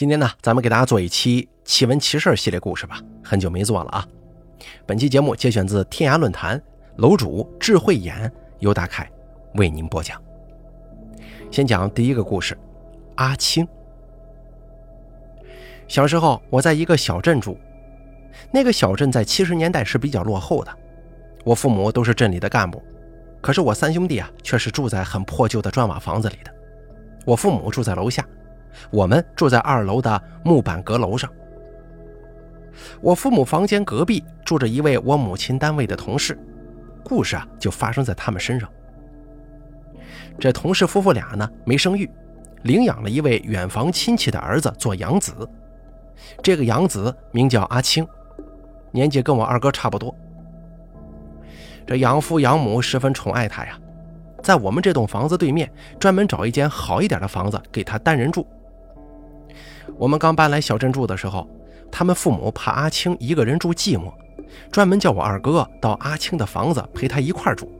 今天呢，咱们给大家做一期奇闻奇事系列故事吧，很久没做了啊。本期节目节选自天涯论坛楼主智慧眼由大凯为您播讲。先讲第一个故事，阿青。小时候我在一个小镇住，那个小镇在七十年代是比较落后的，我父母都是镇里的干部，可是我三兄弟啊却是住在很破旧的砖瓦房子里的，我父母住在楼下。我们住在二楼的木板阁楼上。我父母房间隔壁住着一位我母亲单位的同事，故事啊就发生在他们身上。这同事夫妇俩呢没生育，领养了一位远房亲戚的儿子做养子。这个养子名叫阿青，年纪跟我二哥差不多。这养父养母十分宠爱他呀，在我们这栋房子对面专门找一间好一点的房子给他单人住。我们刚搬来小镇住的时候，他们父母怕阿青一个人住寂寞，专门叫我二哥到阿青的房子陪他一块住。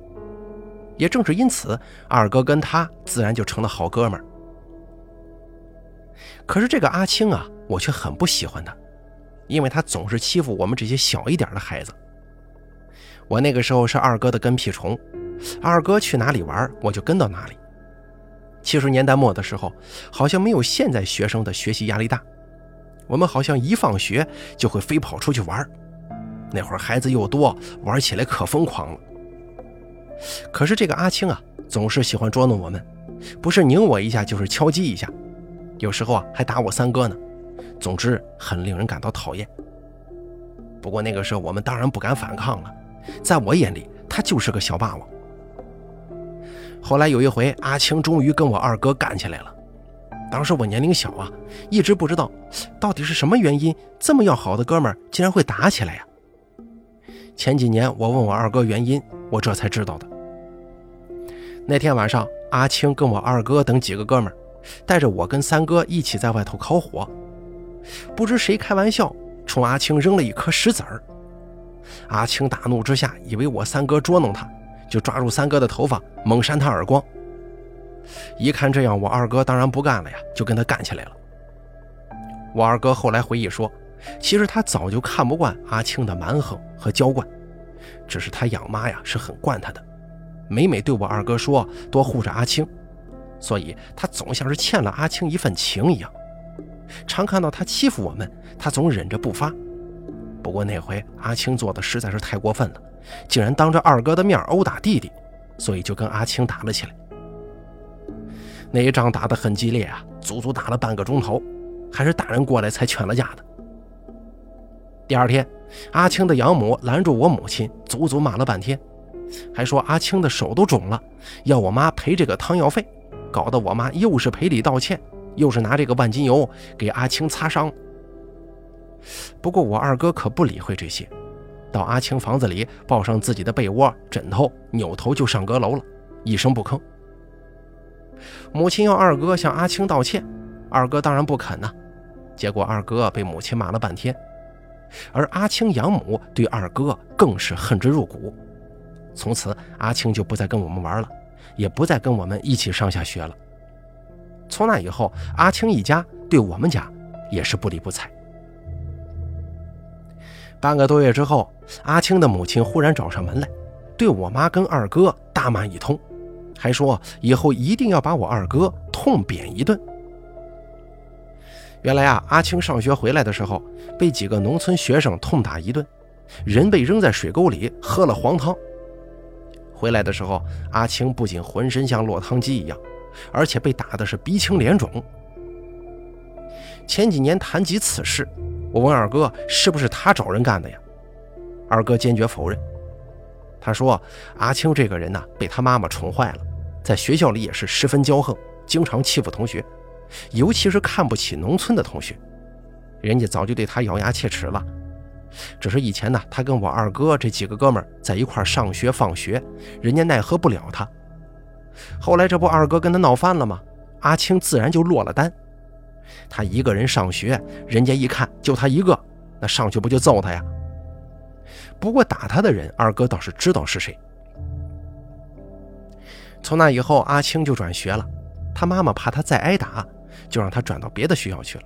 也正是因此，二哥跟他自然就成了好哥们儿。可是这个阿青啊，我却很不喜欢他，因为他总是欺负我们这些小一点的孩子。我那个时候是二哥的跟屁虫，二哥去哪里玩，我就跟到哪里。七十年代末的时候，好像没有现在学生的学习压力大。我们好像一放学就会飞跑出去玩，那会儿孩子又多，玩起来可疯狂了。可是这个阿青啊，总是喜欢捉弄我们，不是拧我一下，就是敲击一下，有时候啊还打我三哥呢。总之很令人感到讨厌。不过那个时候我们当然不敢反抗了，在我眼里他就是个小霸王。后来有一回，阿青终于跟我二哥干起来了。当时我年龄小啊，一直不知道到底是什么原因，这么要好的哥们竟然会打起来呀。前几年我问我二哥原因，我这才知道的。那天晚上，阿青跟我二哥等几个哥们，带着我跟三哥一起在外头烤火，不知谁开玩笑，冲阿青扔了一颗石子儿。阿青大怒之下，以为我三哥捉弄他。就抓住三哥的头发，猛扇他耳光。一看这样，我二哥当然不干了呀，就跟他干起来了。我二哥后来回忆说，其实他早就看不惯阿青的蛮横和娇惯，只是他养妈呀是很惯他的，每每对我二哥说多护着阿青，所以他总像是欠了阿青一份情一样。常看到他欺负我们，他总忍着不发。不过那回阿青做的实在是太过分了。竟然当着二哥的面殴打弟弟，所以就跟阿青打了起来。那一仗打得很激烈啊，足足打了半个钟头，还是大人过来才劝了架的。第二天，阿青的养母拦住我母亲，足足骂了半天，还说阿青的手都肿了，要我妈赔这个汤药费，搞得我妈又是赔礼道歉，又是拿这个万金油给阿青擦伤。不过我二哥可不理会这些。到阿青房子里抱上自己的被窝、枕头，扭头就上阁楼了，一声不吭。母亲要二哥向阿青道歉，二哥当然不肯呐。结果二哥被母亲骂了半天，而阿青养母对二哥更是恨之入骨。从此，阿青就不再跟我们玩了，也不再跟我们一起上下学了。从那以后，阿青一家对我们家也是不理不睬。半个多月之后，阿青的母亲忽然找上门来，对我妈跟二哥大骂一通，还说以后一定要把我二哥痛扁一顿。原来啊，阿青上学回来的时候，被几个农村学生痛打一顿，人被扔在水沟里喝了黄汤。回来的时候，阿青不仅浑身像落汤鸡一样，而且被打的是鼻青脸肿。前几年谈及此事。我问二哥是不是他找人干的呀？二哥坚决否认。他说：“阿青这个人呢，被他妈妈宠坏了，在学校里也是十分骄横，经常欺负同学，尤其是看不起农村的同学。人家早就对他咬牙切齿了。只是以前呢，他跟我二哥这几个哥们在一块上学放学，人家奈何不了他。后来这不二哥跟他闹翻了吗？阿青自然就落了单。”他一个人上学，人家一看就他一个，那上去不就揍他呀？不过打他的人，二哥倒是知道是谁。从那以后，阿青就转学了。他妈妈怕他再挨打，就让他转到别的学校去了。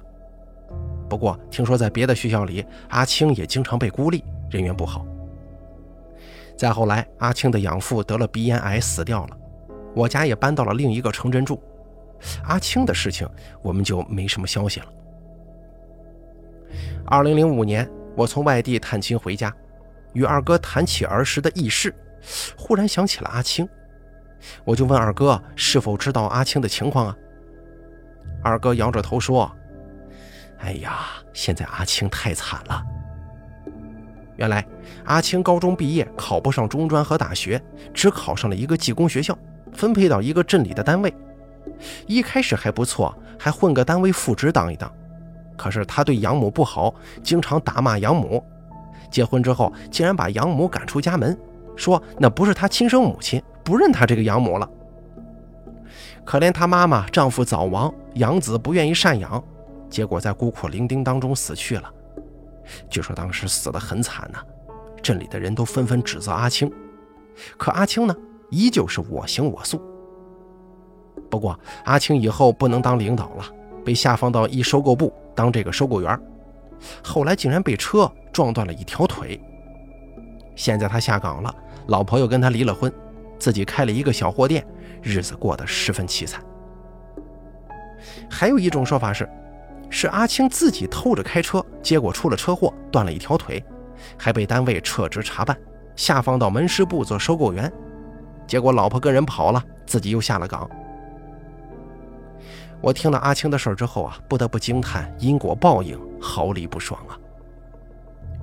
不过听说在别的学校里，阿青也经常被孤立，人缘不好。再后来，阿青的养父得了鼻咽癌死掉了，我家也搬到了另一个城镇住。阿青的事情我们就没什么消息了。二零零五年，我从外地探亲回家，与二哥谈起儿时的轶事，忽然想起了阿青，我就问二哥是否知道阿青的情况啊？二哥摇着头说：“哎呀，现在阿青太惨了。原来阿青高中毕业考不上中专和大学，只考上了一个技工学校，分配到一个镇里的单位。一开始还不错，还混个单位副职当一当。可是他对养母不好，经常打骂养母。结婚之后，竟然把养母赶出家门，说那不是他亲生母亲，不认他这个养母了。可怜他妈妈，丈夫早亡，养子不愿意赡养，结果在孤苦伶仃当中死去了。据说当时死得很惨呐，镇里的人都纷纷指责阿青，可阿青呢，依旧是我行我素。不过阿青以后不能当领导了，被下放到一收购部当这个收购员，后来竟然被车撞断了一条腿。现在他下岗了，老婆又跟他离了婚，自己开了一个小货店，日子过得十分凄惨。还有一种说法是，是阿青自己偷着开车，结果出了车祸，断了一条腿，还被单位撤职查办，下放到门市部做收购员，结果老婆跟人跑了，自己又下了岗。我听了阿青的事儿之后啊，不得不惊叹因果报应，毫厘不爽啊！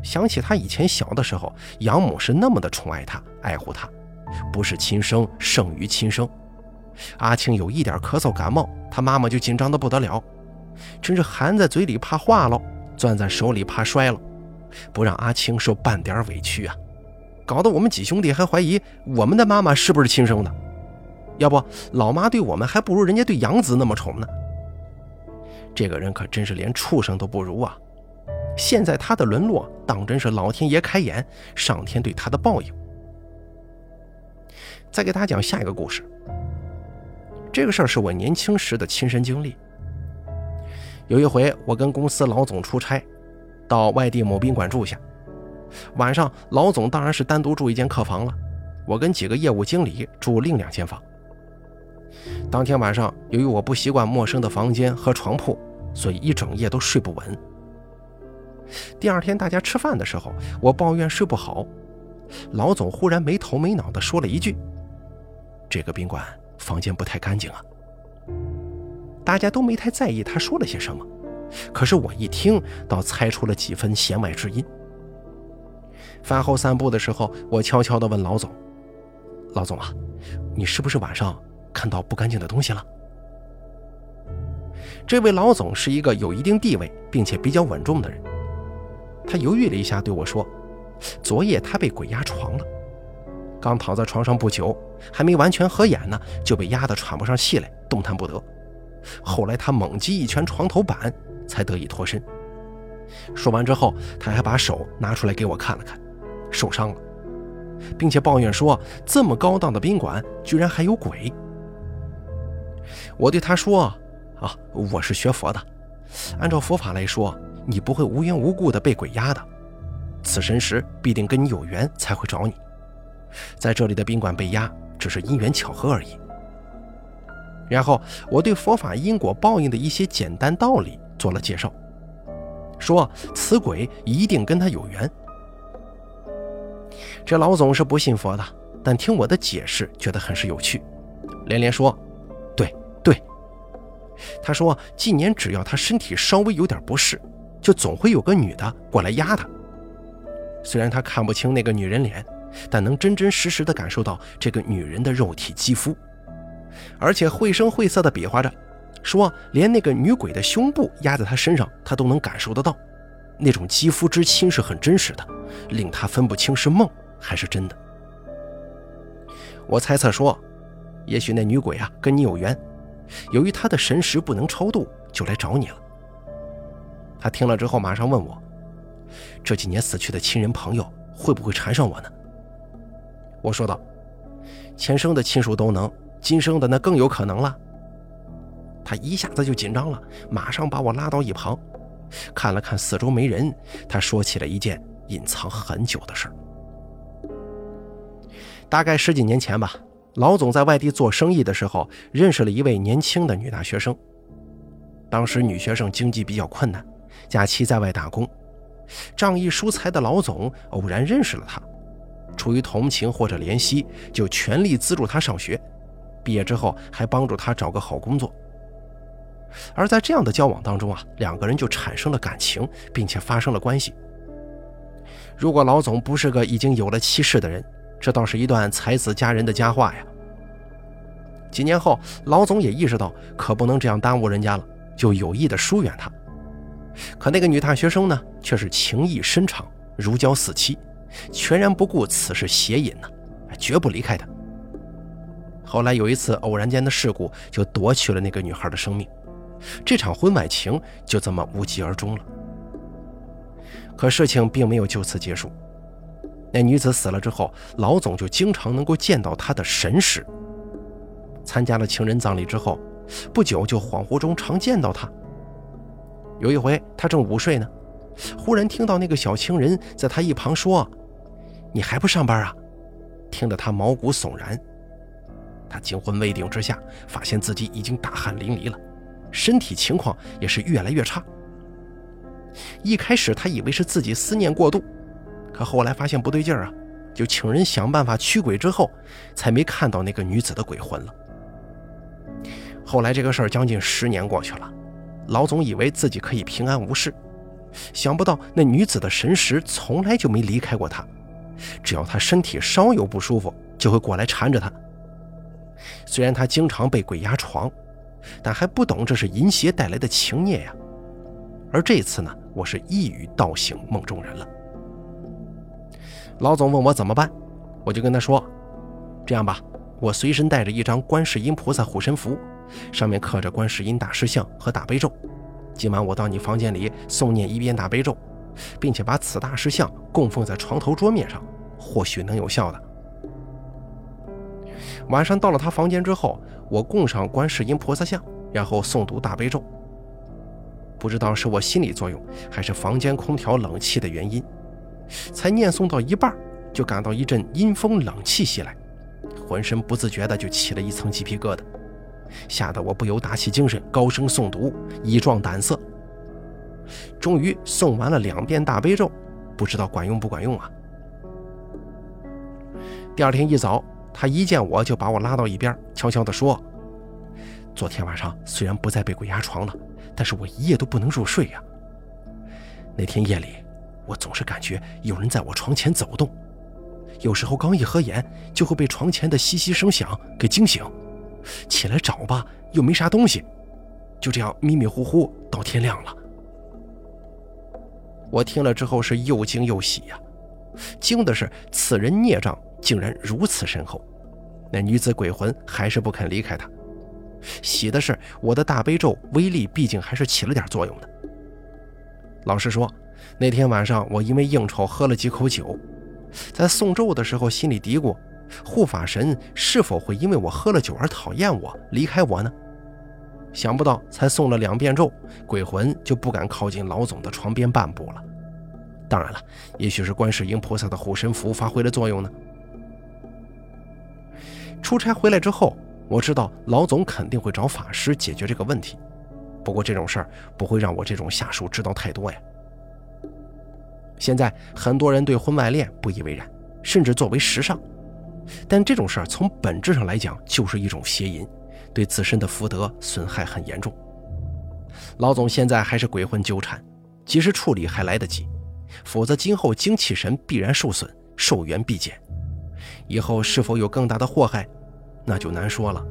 想起他以前小的时候，养母是那么的宠爱他、爱护他，不是亲生胜于亲生。阿青有一点咳嗽感冒，他妈妈就紧张的不得了，真是含在嘴里怕化了，攥在手里怕摔了，不让阿青受半点委屈啊！搞得我们几兄弟还怀疑我们的妈妈是不是亲生的。要不，老妈对我们还不如人家对养子那么宠呢。这个人可真是连畜生都不如啊！现在他的沦落，当真是老天爷开眼，上天对他的报应。再给大家讲下一个故事。这个事儿是我年轻时的亲身经历。有一回，我跟公司老总出差，到外地某宾馆住下。晚上，老总当然是单独住一间客房了，我跟几个业务经理住另两间房。当天晚上，由于我不习惯陌生的房间和床铺，所以一整夜都睡不稳。第二天大家吃饭的时候，我抱怨睡不好，老总忽然没头没脑地说了一句：“这个宾馆房间不太干净啊。”大家都没太在意他说了些什么，可是我一听，倒猜出了几分弦外之音。饭后散步的时候，我悄悄地问老总：“老总啊，你是不是晚上？”看到不干净的东西了。这位老总是一个有一定地位并且比较稳重的人。他犹豫了一下，对我说：“昨夜他被鬼压床了，刚躺在床上不久，还没完全合眼呢，就被压得喘不上气来，动弹不得。后来他猛击一拳床头板，才得以脱身。”说完之后，他还把手拿出来给我看了看，受伤了，并且抱怨说：“这么高档的宾馆，居然还有鬼。”我对他说：“啊，我是学佛的，按照佛法来说，你不会无缘无故的被鬼压的，此神石必定跟你有缘才会找你。在这里的宾馆被压，只是因缘巧合而已。”然后我对佛法因果报应的一些简单道理做了介绍，说此鬼一定跟他有缘。这老总是不信佛的，但听我的解释觉得很是有趣，连连说。他说，近年只要他身体稍微有点不适，就总会有个女的过来压他。虽然他看不清那个女人脸，但能真真实实的感受到这个女人的肉体肌肤，而且绘声绘色的比划着，说连那个女鬼的胸部压在他身上，他都能感受得到，那种肌肤之亲是很真实的，令他分不清是梦还是真的。我猜测说，也许那女鬼啊跟你有缘。由于他的神识不能超度，就来找你了。他听了之后，马上问我：“这几年死去的亲人朋友会不会缠上我呢？”我说道：“前生的亲属都能，今生的那更有可能了。”他一下子就紧张了，马上把我拉到一旁，看了看四周没人，他说起了一件隐藏很久的事儿。大概十几年前吧，老总在外地做生意的时候，认识了一位年轻的女大学生。当时女学生经济比较困难，假期在外打工，仗义疏财的老总偶然认识了她，出于同情或者怜惜，就全力资助她上学，毕业之后还帮助她找个好工作。而在这样的交往当中啊，两个人就产生了感情，并且发生了关系。如果老总不是个已经有了妻室的人，这倒是一段才子佳人的佳话呀。几年后，老总也意识到可不能这样耽误人家了，就有意的疏远她。可那个女大学生呢，却是情意深长，如胶似漆，全然不顾此事邪淫呢，绝不离开他。后来有一次偶然间的事故，就夺去了那个女孩的生命。这场婚外情就这么无疾而终了。可事情并没有就此结束。那女子死了之后，老总就经常能够见到她的神识。参加了情人葬礼之后，不久就恍惚中常见到她。有一回，他正午睡呢，忽然听到那个小情人在他一旁说：“你还不上班啊？”听得他毛骨悚然。他惊魂未定之下，发现自己已经大汗淋漓了。身体情况也是越来越差。一开始他以为是自己思念过度，后来发现不对劲儿啊，就请人想办法驱鬼之后，才没看到那个女子的鬼魂了。后来这个事儿将近十年过去了，老总以为自己可以平安无事，想不到那女子的神识从来就没离开过他，只要他身体稍有不舒服，就会过来缠着他。虽然他经常被鬼压床。但还不懂这是淫邪带来的情孽呀，而这次呢，我是一语道醒梦中人了。老总问我怎么办，我就跟他说：“这样吧，我随身带着一张观世音菩萨护身符，上面刻着观世音大师像和大悲咒。今晚我到你房间里诵念一遍大悲咒，并且把此大师像供奉在床头桌面上，或许能有效的。”晚上到了他房间之后，我供上观世音菩萨像，然后诵读大悲咒。不知道是我心理作用，还是房间空调冷气的原因，才念诵到一半，就感到一阵阴风冷气袭来，浑身不自觉的就起了一层鸡皮疙瘩，吓得我不由打起精神，高声诵读，以壮胆色。终于诵完了两遍大悲咒，不知道管用不管用啊？第二天一早。他一见我就把我拉到一边，悄悄地说：“昨天晚上虽然不再被鬼压床了，但是我一夜都不能入睡呀。那天夜里，我总是感觉有人在我床前走动，有时候刚一合眼，就会被床前的窸窸声响给惊醒，起来找吧又没啥东西，就这样迷迷糊糊到天亮了。”我听了之后是又惊又喜呀，惊的是此人孽障。竟然如此深厚，那女子鬼魂还是不肯离开他。喜的是，我的大悲咒威力毕竟还是起了点作用的。老实说，那天晚上我因为应酬喝了几口酒，在诵咒的时候心里嘀咕：护法神是否会因为我喝了酒而讨厌我，离开我呢？想不到才诵了两遍咒，鬼魂就不敢靠近老总的床边半步了。当然了，也许是观世音菩萨的护身符发挥了作用呢。出差回来之后，我知道老总肯定会找法师解决这个问题。不过这种事儿不会让我这种下属知道太多呀。现在很多人对婚外恋不以为然，甚至作为时尚。但这种事儿从本质上来讲就是一种邪淫，对自身的福德损害很严重。老总现在还是鬼魂纠缠，及时处理还来得及，否则今后精气神必然受损，寿元必减。以后是否有更大的祸害，那就难说了。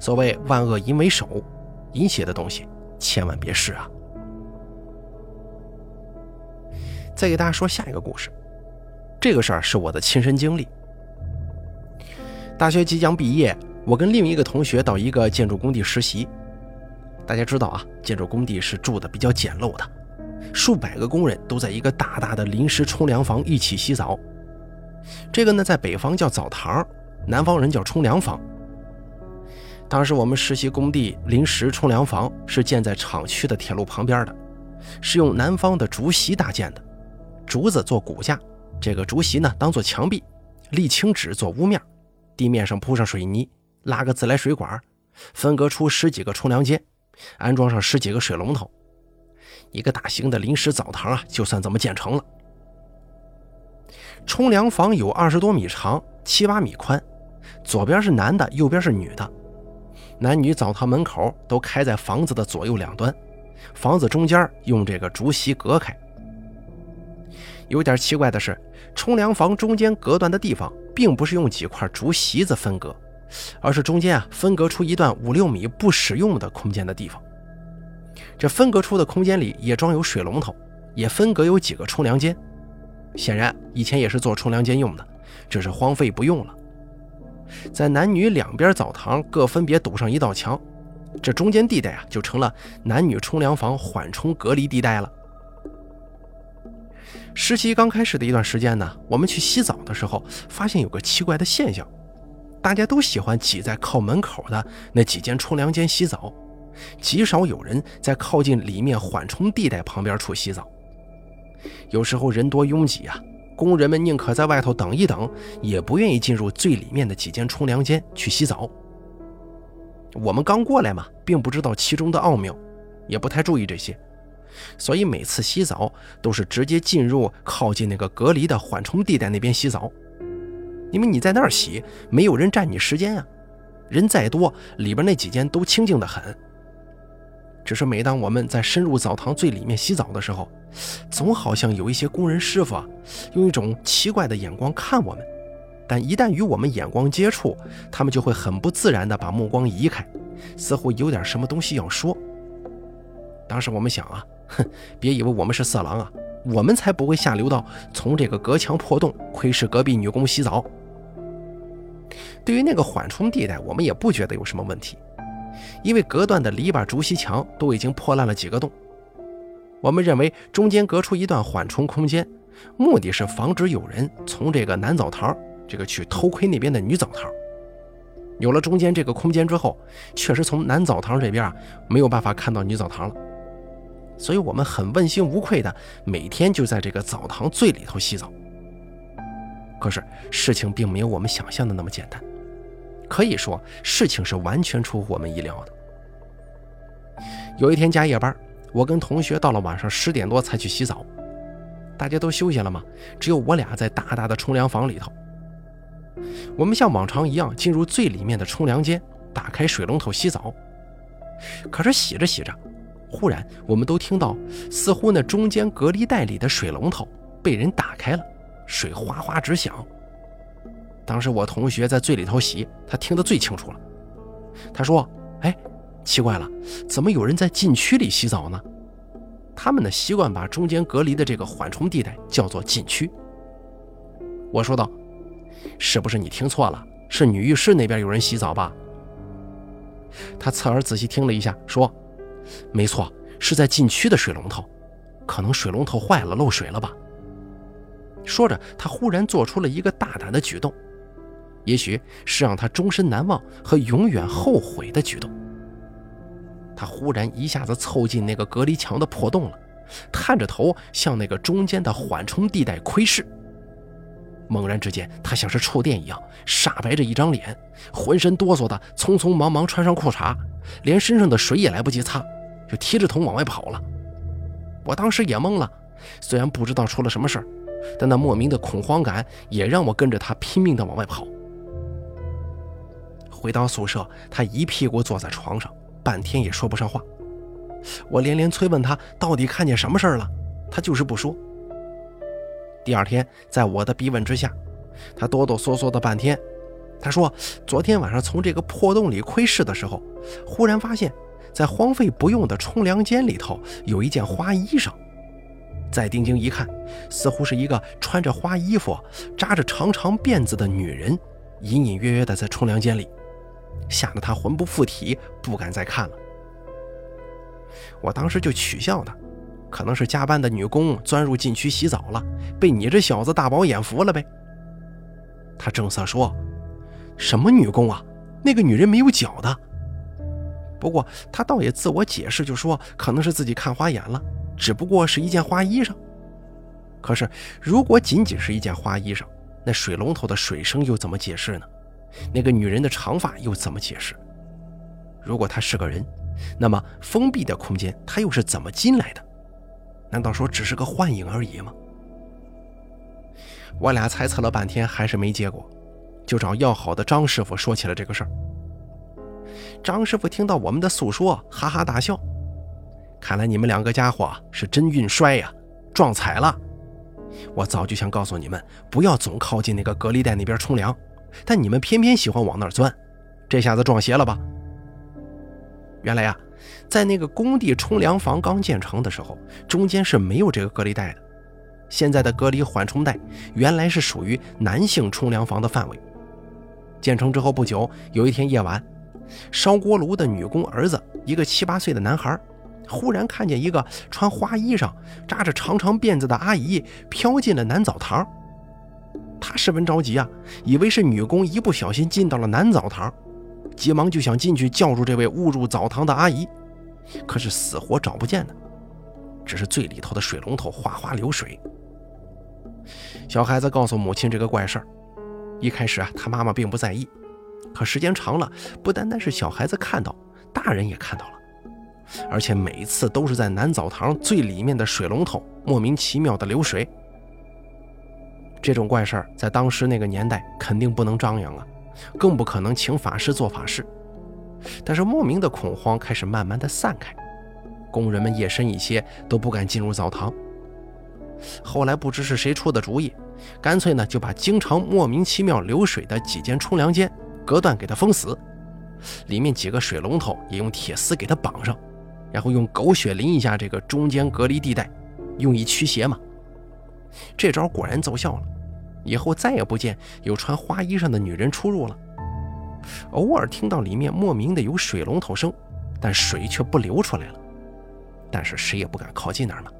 所谓万恶淫为首，淫邪的东西千万别试啊！再给大家说下一个故事，这个事儿是我的亲身经历。大学即将毕业，我跟另一个同学到一个建筑工地实习。大家知道啊，建筑工地是住的比较简陋的，数百个工人都在一个大大的临时冲凉房一起洗澡。这个呢，在北方叫澡堂，南方人叫冲凉房。当时我们实习工地临时冲凉房是建在厂区的铁路旁边的，是用南方的竹席搭建的，竹子做骨架，这个竹席呢当做墙壁，沥青纸做屋面，地面上铺上水泥，拉个自来水管，分隔出十几个冲凉间，安装上十几个水龙头，一个大型的临时澡堂啊，就算这么建成了。冲凉房有二十多米长，七八米宽，左边是男的，右边是女的。男女澡堂门口都开在房子的左右两端，房子中间用这个竹席隔开。有点奇怪的是，冲凉房中间隔断的地方，并不是用几块竹席子分隔，而是中间啊分隔出一段五六米不使用的空间的地方。这分隔出的空间里也装有水龙头，也分隔有几个冲凉间。显然以前也是做冲凉间用的，只是荒废不用了。在男女两边澡堂各分别堵上一道墙，这中间地带啊就成了男女冲凉房缓冲隔离地带了。实习刚开始的一段时间呢，我们去洗澡的时候，发现有个奇怪的现象，大家都喜欢挤在靠门口的那几间冲凉间洗澡，极少有人在靠近里面缓冲地带旁边处洗澡。有时候人多拥挤啊。工人们宁可在外头等一等，也不愿意进入最里面的几间冲凉间去洗澡。我们刚过来嘛，并不知道其中的奥妙，也不太注意这些，所以每次洗澡都是直接进入靠近那个隔离的缓冲地带那边洗澡。因为你在那儿洗，没有人占你时间啊，人再多，里边那几间都清静的很。只是每当我们在深入澡堂最里面洗澡的时候，总好像有一些工人师傅啊，用一种奇怪的眼光看我们。但一旦与我们眼光接触，他们就会很不自然地把目光移开，似乎有点什么东西要说。当时我们想啊，哼，别以为我们是色狼啊，我们才不会下流到从这个隔墙破洞窥视隔壁女工洗澡。对于那个缓冲地带，我们也不觉得有什么问题。因为隔断的篱笆、竹席墙都已经破烂了几个洞，我们认为中间隔出一段缓冲空间，目的是防止有人从这个男澡堂这个去偷窥那边的女澡堂。有了中间这个空间之后，确实从男澡堂这边啊没有办法看到女澡堂了，所以我们很问心无愧的每天就在这个澡堂最里头洗澡。可是事情并没有我们想象的那么简单。可以说，事情是完全出乎我们意料的。有一天加夜班，我跟同学到了晚上十点多才去洗澡，大家都休息了嘛，只有我俩在大大的冲凉房里头。我们像往常一样进入最里面的冲凉间，打开水龙头洗澡。可是洗着洗着，忽然我们都听到，似乎那中间隔离带里的水龙头被人打开了，水哗哗直响。当时我同学在最里头洗，他听得最清楚了。他说：“哎，奇怪了，怎么有人在禁区里洗澡呢？他们呢习惯把中间隔离的这个缓冲地带叫做禁区。”我说道：“是不是你听错了？是女浴室那边有人洗澡吧？”他侧耳仔细听了一下，说：“没错，是在禁区的水龙头，可能水龙头坏了漏水了吧。”说着，他忽然做出了一个大胆的举动。也许是让他终身难忘和永远后悔的举动。他忽然一下子凑近那个隔离墙的破洞了，探着头向那个中间的缓冲地带窥视。猛然之间，他像是触电一样，煞白着一张脸，浑身哆嗦的，匆匆忙忙穿上裤衩，连身上的水也来不及擦，就提着桶往外跑了。我当时也懵了，虽然不知道出了什么事儿，但那莫名的恐慌感也让我跟着他拼命的往外跑。回到宿舍，他一屁股坐在床上，半天也说不上话。我连连催问他到底看见什么事儿了，他就是不说。第二天，在我的逼问之下，他哆哆嗦嗦的半天，他说昨天晚上从这个破洞里窥视的时候，忽然发现，在荒废不用的冲凉间里头有一件花衣裳。再定睛一看，似乎是一个穿着花衣服、扎着长长辫子的女人，隐隐约约的在冲凉间里。吓得他魂不附体，不敢再看了。我当时就取笑他，可能是加班的女工钻入禁区洗澡了，被你这小子大饱眼福了呗。他正色说：“什么女工啊？那个女人没有脚的。”不过他倒也自我解释，就说可能是自己看花眼了，只不过是一件花衣裳。可是，如果仅仅是一件花衣裳，那水龙头的水声又怎么解释呢？那个女人的长发又怎么解释？如果她是个人，那么封闭的空间她又是怎么进来的？难道说只是个幻影而已吗？我俩猜测了半天，还是没结果，就找要好的张师傅说起了这个事儿。张师傅听到我们的诉说，哈哈大笑：“看来你们两个家伙是真运衰呀，撞彩了。我早就想告诉你们，不要总靠近那个隔离带那边冲凉，但你们偏偏喜欢往那儿钻，这下子撞邪了吧？”原来呀，在那个工地冲凉房刚建成的时候，中间是没有这个隔离带的。现在的隔离缓冲带原来是属于男性冲凉房的范围。建成之后不久，有一天夜晚，烧锅炉的女工儿子，一个七八岁的男孩，忽然看见一个穿花衣裳、扎着长长辫子的阿姨飘进了男澡堂。他十分着急啊，以为是女工一不小心进到了男澡堂，急忙就想进去叫住这位误入澡堂的阿姨，可是死活找不见呢，只是最里头的水龙头哗哗流水。小孩子告诉母亲这个怪事儿，一开始啊，他妈妈并不在意，可时间长了，不单单是小孩子看到，大人也看到了，而且每一次都是在男澡堂最里面的水龙头莫名其妙的流水。这种怪事儿在当时那个年代肯定不能张扬啊，更不可能请法师做法事。但是莫名的恐慌开始慢慢的散开，工人们夜深一些都不敢进入澡堂。后来不知是谁出的主意，干脆呢就把经常莫名其妙流水的几间冲凉间隔断给它封死，里面几个水龙头也用铁丝给它绑上，然后用狗血淋一下这个中间隔离地带，用以驱邪嘛。这招果然奏效了，以后再也不见有穿花衣裳的女人出入了。偶尔听到里面莫名的有水龙头声，但水却不流出来了，但是谁也不敢靠近那儿嘛。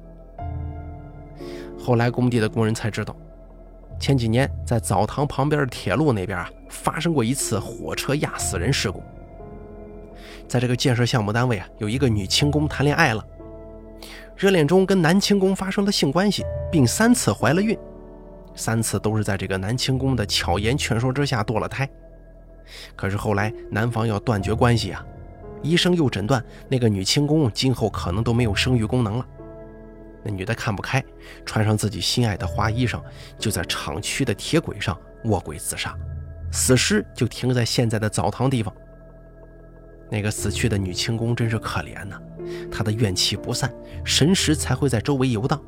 后来工地的工人才知道，前几年在澡堂旁边的铁路那边啊，发生过一次火车压死人事故。在这个建设项目单位啊，有一个女轻工谈恋爱了，热恋中跟男轻工发生了性关系，并三次怀了孕，三次都是在这个男轻工的巧言劝说之下堕了胎。可是后来男方要断绝关系啊，医生又诊断那个女轻工今后可能都没有生育功能了。那女的看不开，穿上自己心爱的花衣裳，就在厂区的铁轨上卧轨自杀，死尸就停在现在的澡堂地方。那个死去的女轻工真是可怜呐，她的怨气不散，神识才会在周围游荡。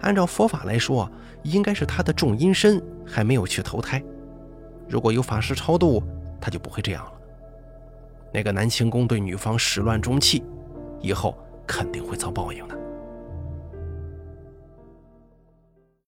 按照佛法来说，应该是他的重阴身还没有去投胎，如果有法师超度，他就不会这样了。那个南清宫对女方始乱终弃，以后肯定会遭报应的。